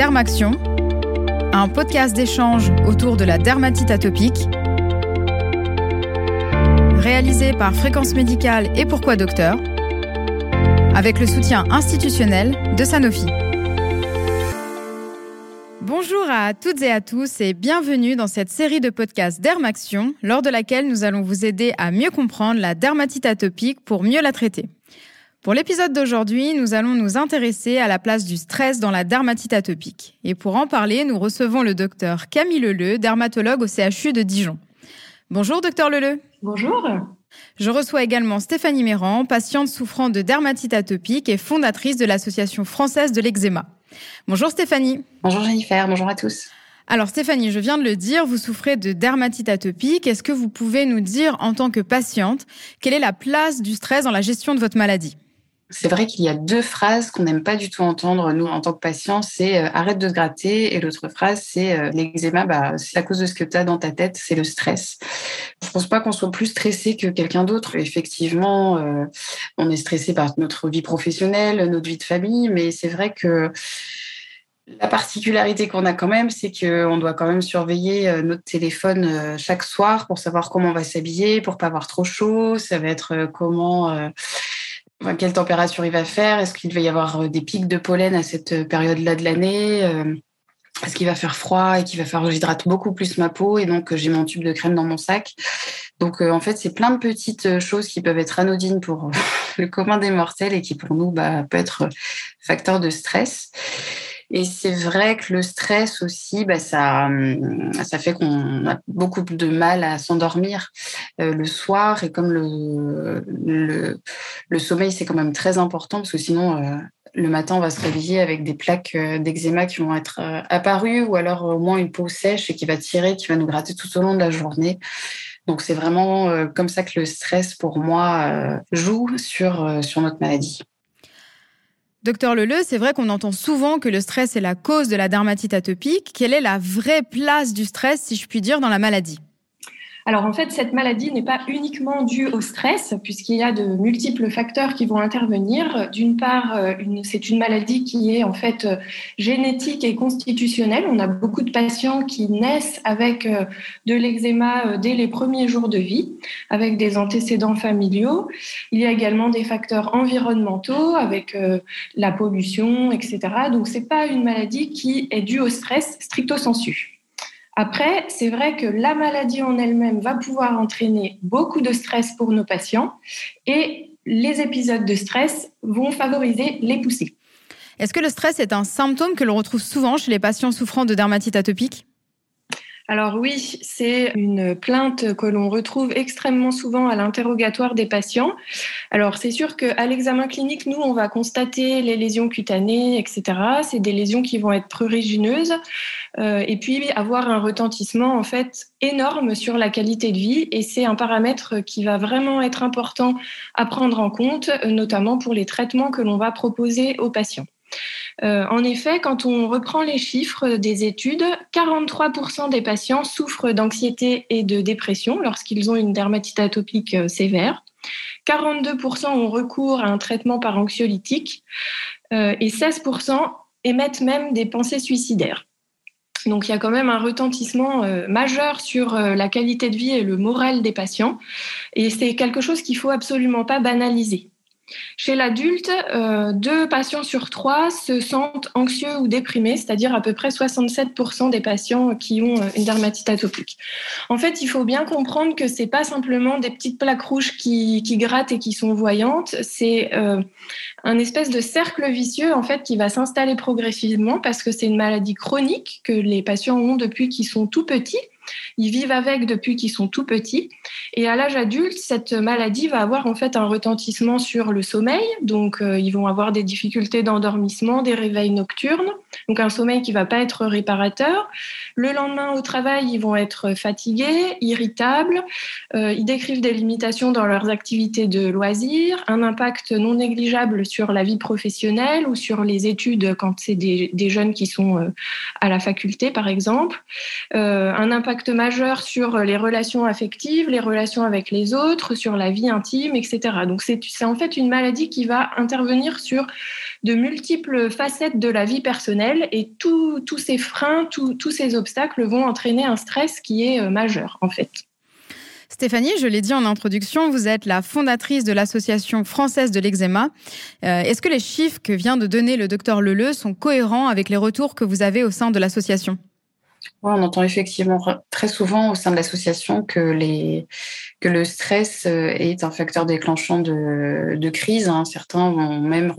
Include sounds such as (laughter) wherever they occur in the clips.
Dermaction, un podcast d'échange autour de la dermatite atopique, réalisé par Fréquence Médicale et Pourquoi Docteur, avec le soutien institutionnel de Sanofi. Bonjour à toutes et à tous et bienvenue dans cette série de podcasts Dermaction, lors de laquelle nous allons vous aider à mieux comprendre la dermatite atopique pour mieux la traiter. Pour l'épisode d'aujourd'hui, nous allons nous intéresser à la place du stress dans la dermatite atopique. Et pour en parler, nous recevons le docteur Camille Leleu, dermatologue au CHU de Dijon. Bonjour docteur Leleu. Bonjour. Je reçois également Stéphanie Méran, patiente souffrant de dermatite atopique et fondatrice de l'Association française de l'eczéma. Bonjour Stéphanie. Bonjour Jennifer, bonjour à tous. Alors Stéphanie, je viens de le dire, vous souffrez de dermatite atopique. Est-ce que vous pouvez nous dire en tant que patiente quelle est la place du stress dans la gestion de votre maladie? C'est vrai qu'il y a deux phrases qu'on n'aime pas du tout entendre, nous, en tant que patients. C'est euh, arrête de te gratter. Et l'autre phrase, c'est euh, l'eczéma, bah, c'est à cause de ce que tu as dans ta tête, c'est le stress. Je pense pas qu'on soit plus stressé que quelqu'un d'autre. Effectivement, euh, on est stressé par notre vie professionnelle, notre vie de famille, mais c'est vrai que la particularité qu'on a quand même, c'est qu'on doit quand même surveiller notre téléphone chaque soir pour savoir comment on va s'habiller, pour pas avoir trop chaud. Ça va être comment quelle température il va faire? Est-ce qu'il va y avoir euh, des pics de pollen à cette euh, période-là de l'année? Euh, Est-ce qu'il va faire froid et qu'il va faire j'hydrate beaucoup plus ma peau et donc j'ai mon tube de crème dans mon sac? Donc en fait, c'est plein de petites choses qui peuvent être anodines pour (laughs) le commun des mortels et qui pour nous bah, peut être facteur de stress. Et c'est vrai que le stress aussi, bah, ça, hum, ça fait qu'on a beaucoup de mal à s'endormir euh, le soir. Et comme le, le, le sommeil, c'est quand même très important, parce que sinon, euh, le matin, on va se réveiller avec des plaques euh, d'eczéma qui vont être apparues, ou alors au moins une peau sèche et qui va tirer, qui va nous gratter tout au long de la journée. Donc c'est vraiment comme ça que le stress, pour moi, joue sur, sur notre maladie. Docteur Leleu, c'est vrai qu'on entend souvent que le stress est la cause de la dermatite atopique. Quelle est la vraie place du stress, si je puis dire, dans la maladie? Alors en fait, cette maladie n'est pas uniquement due au stress, puisqu'il y a de multiples facteurs qui vont intervenir. D'une part, euh, c'est une maladie qui est en fait euh, génétique et constitutionnelle. On a beaucoup de patients qui naissent avec euh, de l'eczéma dès les premiers jours de vie, avec des antécédents familiaux. Il y a également des facteurs environnementaux, avec la pollution, etc. Donc c'est pas une maladie qui est due au stress stricto sensu. Après, c'est vrai que la maladie en elle-même va pouvoir entraîner beaucoup de stress pour nos patients et les épisodes de stress vont favoriser les poussées. Est-ce que le stress est un symptôme que l'on retrouve souvent chez les patients souffrant de dermatite atopique? Alors oui, c'est une plainte que l'on retrouve extrêmement souvent à l'interrogatoire des patients. Alors c'est sûr qu'à l'examen clinique, nous, on va constater les lésions cutanées, etc. C'est des lésions qui vont être prurigineuses euh, et puis avoir un retentissement en fait énorme sur la qualité de vie. Et c'est un paramètre qui va vraiment être important à prendre en compte, notamment pour les traitements que l'on va proposer aux patients. Euh, en effet, quand on reprend les chiffres des études, 43% des patients souffrent d'anxiété et de dépression lorsqu'ils ont une dermatite atopique euh, sévère. 42% ont recours à un traitement par anxiolytique euh, et 16% émettent même des pensées suicidaires. Donc il y a quand même un retentissement majeur sur la qualité de vie et le moral des patients. Et c'est quelque chose qu'il faut absolument pas banaliser. Chez l'adulte, euh, deux patients sur trois se sentent anxieux ou déprimés, c'est-à-dire à peu près 67% des patients qui ont euh, une dermatite atopique. En fait, il faut bien comprendre que c'est pas simplement des petites plaques rouges qui, grattent et qui sont voyantes, c'est euh, un espèce de cercle vicieux qui va s'installer progressivement parce que c'est une maladie chronique que les patients ont depuis qu'ils sont tout petits ils vivent avec depuis qu'ils sont tout petits. Et à l'âge adulte, cette maladie va avoir en fait un retentissement sur le sommeil. Donc, euh, ils vont avoir des difficultés d'endormissement, des réveils nocturnes. Donc, un sommeil qui va pas être réparateur. Le lendemain au travail, ils vont être fatigués, irritables. Euh, ils décrivent des limitations dans leurs activités de loisirs, un impact non négligeable sur la vie professionnelle ou sur les études quand c'est des, jeunes qui sont euh, à la faculté, par exemple. un impact majeur sur les relations affectives, les relations avec les autres, sur la vie intime, etc. Donc c'est en fait une maladie qui va intervenir sur de multiples facettes de la vie personnelle et tous ces freins, tous ces obstacles vont entraîner un stress qui est euh, majeur en fait. Stéphanie, je l'ai dit en introduction, vous êtes la fondatrice de l'Association française de l'eczéma. Euh, est-ce que les chiffres que vient de donner le docteur Leleu sont cohérents avec les retours que vous avez au sein de l'association? On entend effectivement très souvent au sein de l'association que, le stress euh, est un facteur déclenchant de, crise. Hein. Certains vont même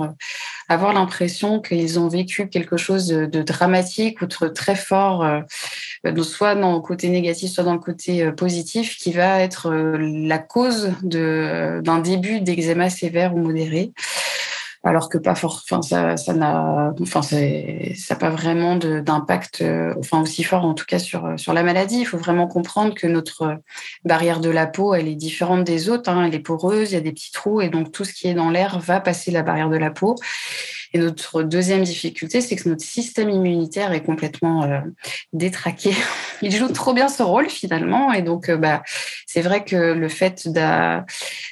avoir l'impression qu'ils ont vécu quelque chose de, dramatique ou de très fort, euh, soit dans le côté négatif, soit dans le côté euh, positif, qui va être la cause d'un début d'eczéma sévère ou modéré alors que pas fort. Enfin, ça, ça n'a, enfin, ça pas vraiment d'impact, euh, enfin aussi fort en tout cas sur sur la maladie. Il faut vraiment comprendre que notre barrière de la peau, elle est différente des autres. Hein. Elle est poreuse, il y a des petits trous, et donc tout ce qui est dans l'air va passer la barrière de la peau. Et notre deuxième difficulté, c'est que notre système immunitaire est complètement euh, détraqué. (laughs) Il joue trop bien ce rôle finalement. Et donc, euh, bah, c'est vrai que le fait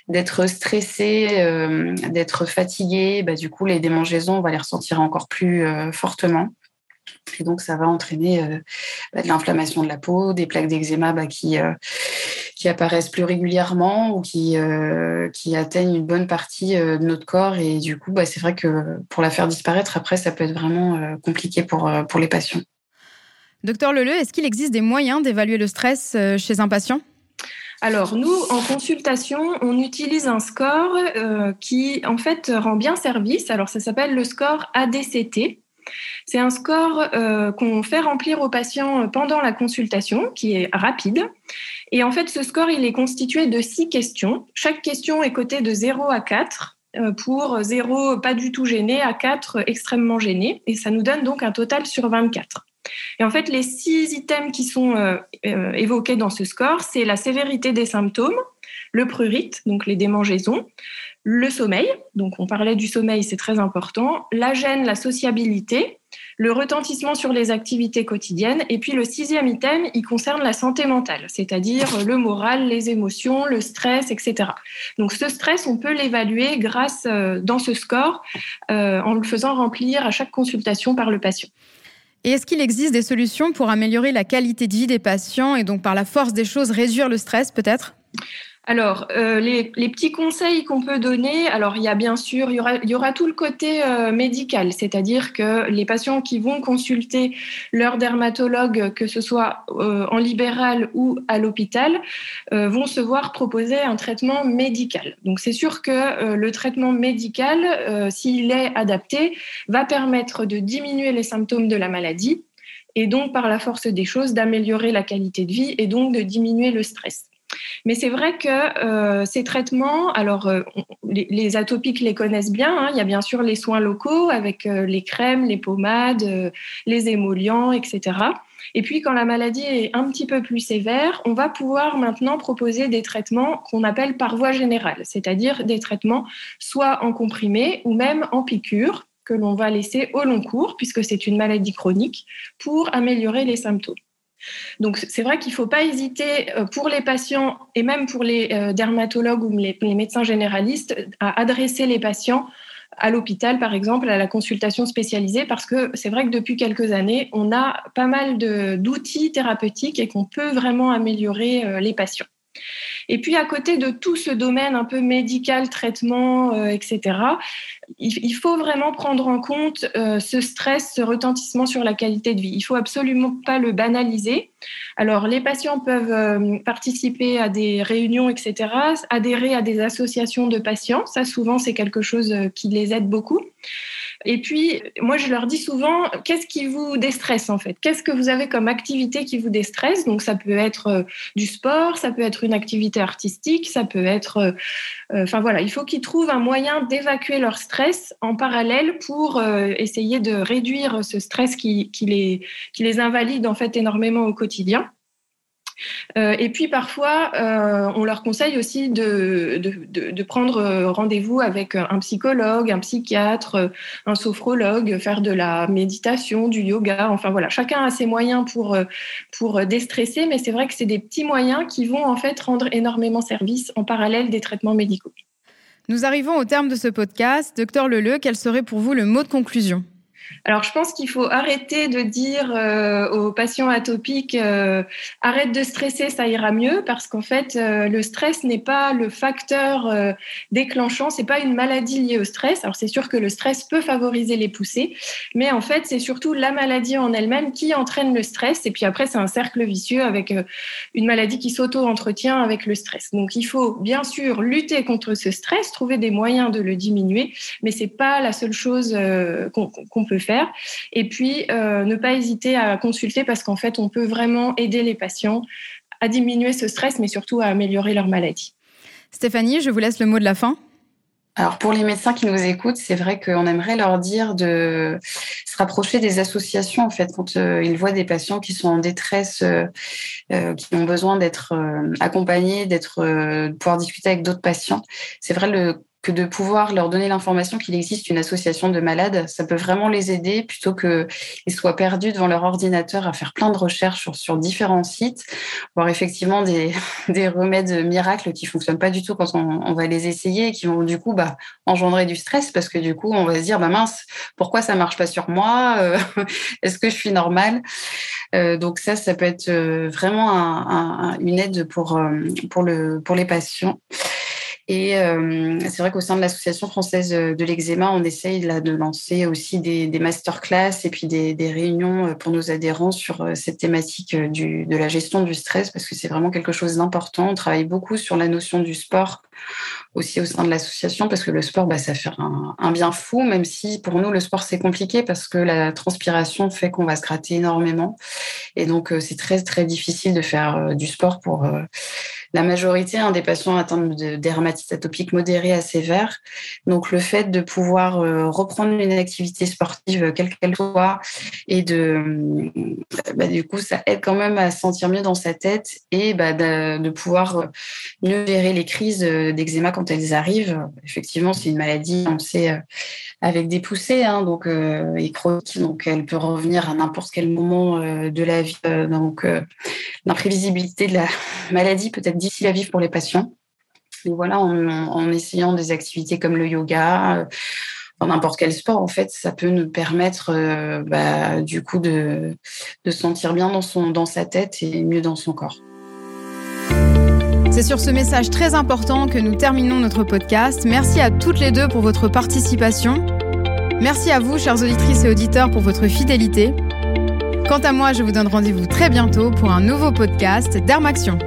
d'être stressé, euh, d'être fatigué, bah, du coup, les démangeaisons, on va les ressentir encore plus fortement. Et donc, ça va entraîner bah, de l'inflammation de la peau, des plaques d'eczéma bah, qui, apparaissent plus régulièrement ou qui, euh, atteignent une bonne partie euh, de notre corps. Et du coup, c'est vrai que pour la faire disparaître, après, ça peut être vraiment euh, compliqué pour les patients. Docteur Leleu, est-ce qu'il existe des moyens d'évaluer le stress chez un patient? Alors, nous, en consultation, on utilise un score qui, en fait, rend bien service. Alors, ça s'appelle le score ADCT. C'est un score euh, qu'on fait remplir aux patients pendant la consultation, qui est rapide. Et en fait, ce score, il est constitué de six questions. Chaque question est cotée de 0 à 4 euh, pour 0 pas du tout gêné à 4 extrêmement gêné. Et ça nous donne donc un total sur 24. Et en fait, les six items qui sont euh, évoqués dans ce score, c'est la sévérité des symptômes, le prurite, donc les démangeaisons, le sommeil, donc on parlait du sommeil, c'est très important, la gêne, la sociabilité, le retentissement sur les activités quotidiennes, et puis le sixième item, il concerne la santé mentale, c'est-à-dire le moral, les émotions, le stress, etc. Donc ce stress, on peut l'évaluer grâce, euh, dans ce score, euh, en le faisant remplir à chaque consultation par le patient. Et est-ce qu'il existe des solutions pour améliorer la qualité de vie des patients et donc par la force des choses réduire le stress peut-être? Alors, euh, les, petits conseils qu'on peut donner, alors il y a bien sûr, il y aura, tout le côté euh, médical, c'est-à-dire que les patients qui vont consulter leur dermatologue, que ce soit euh, en libéral ou à l'hôpital, vont se voir proposer un traitement médical. Donc c'est sûr que le traitement médical, s'il est adapté, va permettre de diminuer les symptômes de la maladie et donc par la force des choses d'améliorer la qualité de vie et donc de diminuer le stress. Mais c'est vrai que euh, ces traitements, alors euh, les, atopiques les connaissent bien. Hein. Il y a bien sûr les soins locaux avec euh, les crèmes, les pommades, les émollients, etc. Et puis quand la maladie est un petit peu plus sévère, on va pouvoir maintenant proposer des traitements qu'on appelle par voie générale, c'est-à-dire des traitements soit en comprimé ou même en piqûre que l'on va laisser au long cours, puisque c'est une maladie chronique, pour améliorer les symptômes. Donc c'est vrai qu'il ne faut pas hésiter euh, pour les patients et même pour les euh, dermatologues ou les, médecins généralistes à adresser les patients à l'hôpital, par exemple, à la consultation spécialisée, parce que c'est vrai que depuis quelques années, on a pas mal d'outils thérapeutiques et qu'on peut vraiment améliorer euh, les patients. Et puis à côté de tout ce domaine un peu médical, traitement, euh, etc., il, faut vraiment prendre en compte euh, ce stress, ce retentissement sur la qualité de vie. Il faut absolument pas le banaliser. Alors les patients peuvent euh, participer à des réunions, etc., adhérer à des associations de patients. Ça, souvent, c'est quelque chose qui les aide beaucoup. Et puis, moi, je leur dis souvent, qu'est-ce qui vous déstresse en fait? Qu'est-ce que vous avez comme activité qui vous déstresse? Donc, ça peut être du sport, ça peut être une activité artistique, ça peut être... Euh, euh, enfin voilà, il faut qu'ils trouvent un moyen d'évacuer leur stress en parallèle pour essayer de réduire ce stress qui, qui, les, qui les invalide en fait énormément au quotidien. Euh, et puis parfois, euh, on leur conseille aussi de, prendre euh, rendez-vous avec un psychologue, un psychiatre, un sophrologue, faire de la méditation, du yoga. Enfin voilà, chacun a ses moyens pour, pour déstresser, mais c'est vrai que c'est des petits moyens qui vont en fait rendre énormément service en parallèle des traitements médicaux. Nous arrivons au terme de ce podcast. Docteur Leleu, quel serait pour vous le mot de conclusion? Alors, je pense qu'il faut arrêter de dire euh, aux patients atopiques euh, arrête de stresser, ça ira mieux, parce qu'en fait, euh, le stress n'est pas le facteur déclenchant, c'est pas une maladie liée au stress. Alors, c'est sûr que le stress peut favoriser les poussées, mais en fait, c'est surtout la maladie en elle-même qui entraîne le stress. Et puis après, c'est un cercle vicieux avec une maladie qui s'auto-entretient avec le stress. Donc, il faut bien sûr lutter contre ce stress, trouver des moyens de le diminuer, mais c'est pas la seule chose qu'on peut faire. Et puis, euh, ne pas hésiter à consulter parce qu'en fait, on peut vraiment aider les patients à diminuer ce stress, mais surtout à améliorer leur maladie. Stéphanie, je vous laisse le mot de la fin. Alors pour les médecins qui nous écoutent, c'est vrai qu'on aimerait leur dire de se rapprocher des associations en fait quand euh, ils voient des patients qui sont en détresse, euh, qui ont besoin d'être accompagnés, d'être de pouvoir discuter avec d'autres patients. C'est vrai le que de pouvoir leur donner l'information qu'il existe une association de malades, ça peut vraiment les aider plutôt qu'ils soient perdus devant leur ordinateur à faire plein de recherches sur, différents sites, voir effectivement des, (laughs) des, remèdes miracles qui fonctionnent pas du tout quand on, va les essayer et qui vont du coup bah, engendrer du stress parce que du coup on va se dire bah mince pourquoi ça marche pas sur moi euh, (laughs) est-ce que je suis normale? Euh, donc ça ça peut être euh, vraiment un, un, une aide pour pour le pour les patients et euh, c'est vrai qu'au sein de l'Association française de l'eczéma, on essaye de lancer aussi des, masterclass et puis des, réunions euh, pour nos adhérents sur euh, cette thématique de la gestion du stress, parce que c'est vraiment quelque chose d'important. On travaille beaucoup sur la notion du sport aussi au sein de l'association, parce que le sport, bah, ça fait un, un, bien fou, même si pour nous, le sport, c'est compliqué, parce que la transpiration fait qu'on va se gratter énormément. Et donc, c'est très, très difficile de faire du sport pour la majorité hein, des patients atteints de dermatite atopique modérée à sévère. Donc le fait de pouvoir euh, reprendre une activité sportive, euh, quelle qu'elle soit, et de, euh, bah, du coup, ça aide quand même à se sentir mieux dans sa tête et bah, de, pouvoir mieux gérer les crises d'eczéma quand elles arrivent. Effectivement, c'est une maladie, on sait, avec des poussées, hein, donc chronique, donc elle peut revenir à n'importe quel moment de la vie. donc l'imprévisibilité de la (laughs) maladie peut être difficile à vivre pour les patients. Et voilà, en, essayant des activités comme le yoga, dans euh, n'importe quel sport, en fait, ça peut nous permettre, euh, bah, du coup, de, se sentir bien dans, son, dans sa tête et mieux dans son corps. C'est sur ce message très important que nous terminons notre podcast. Merci à toutes les deux pour votre participation. Merci à vous, chères auditrices et auditeurs, pour votre fidélité. Quant à moi, je vous donne rendez-vous très bientôt pour un nouveau podcast d'Armaction.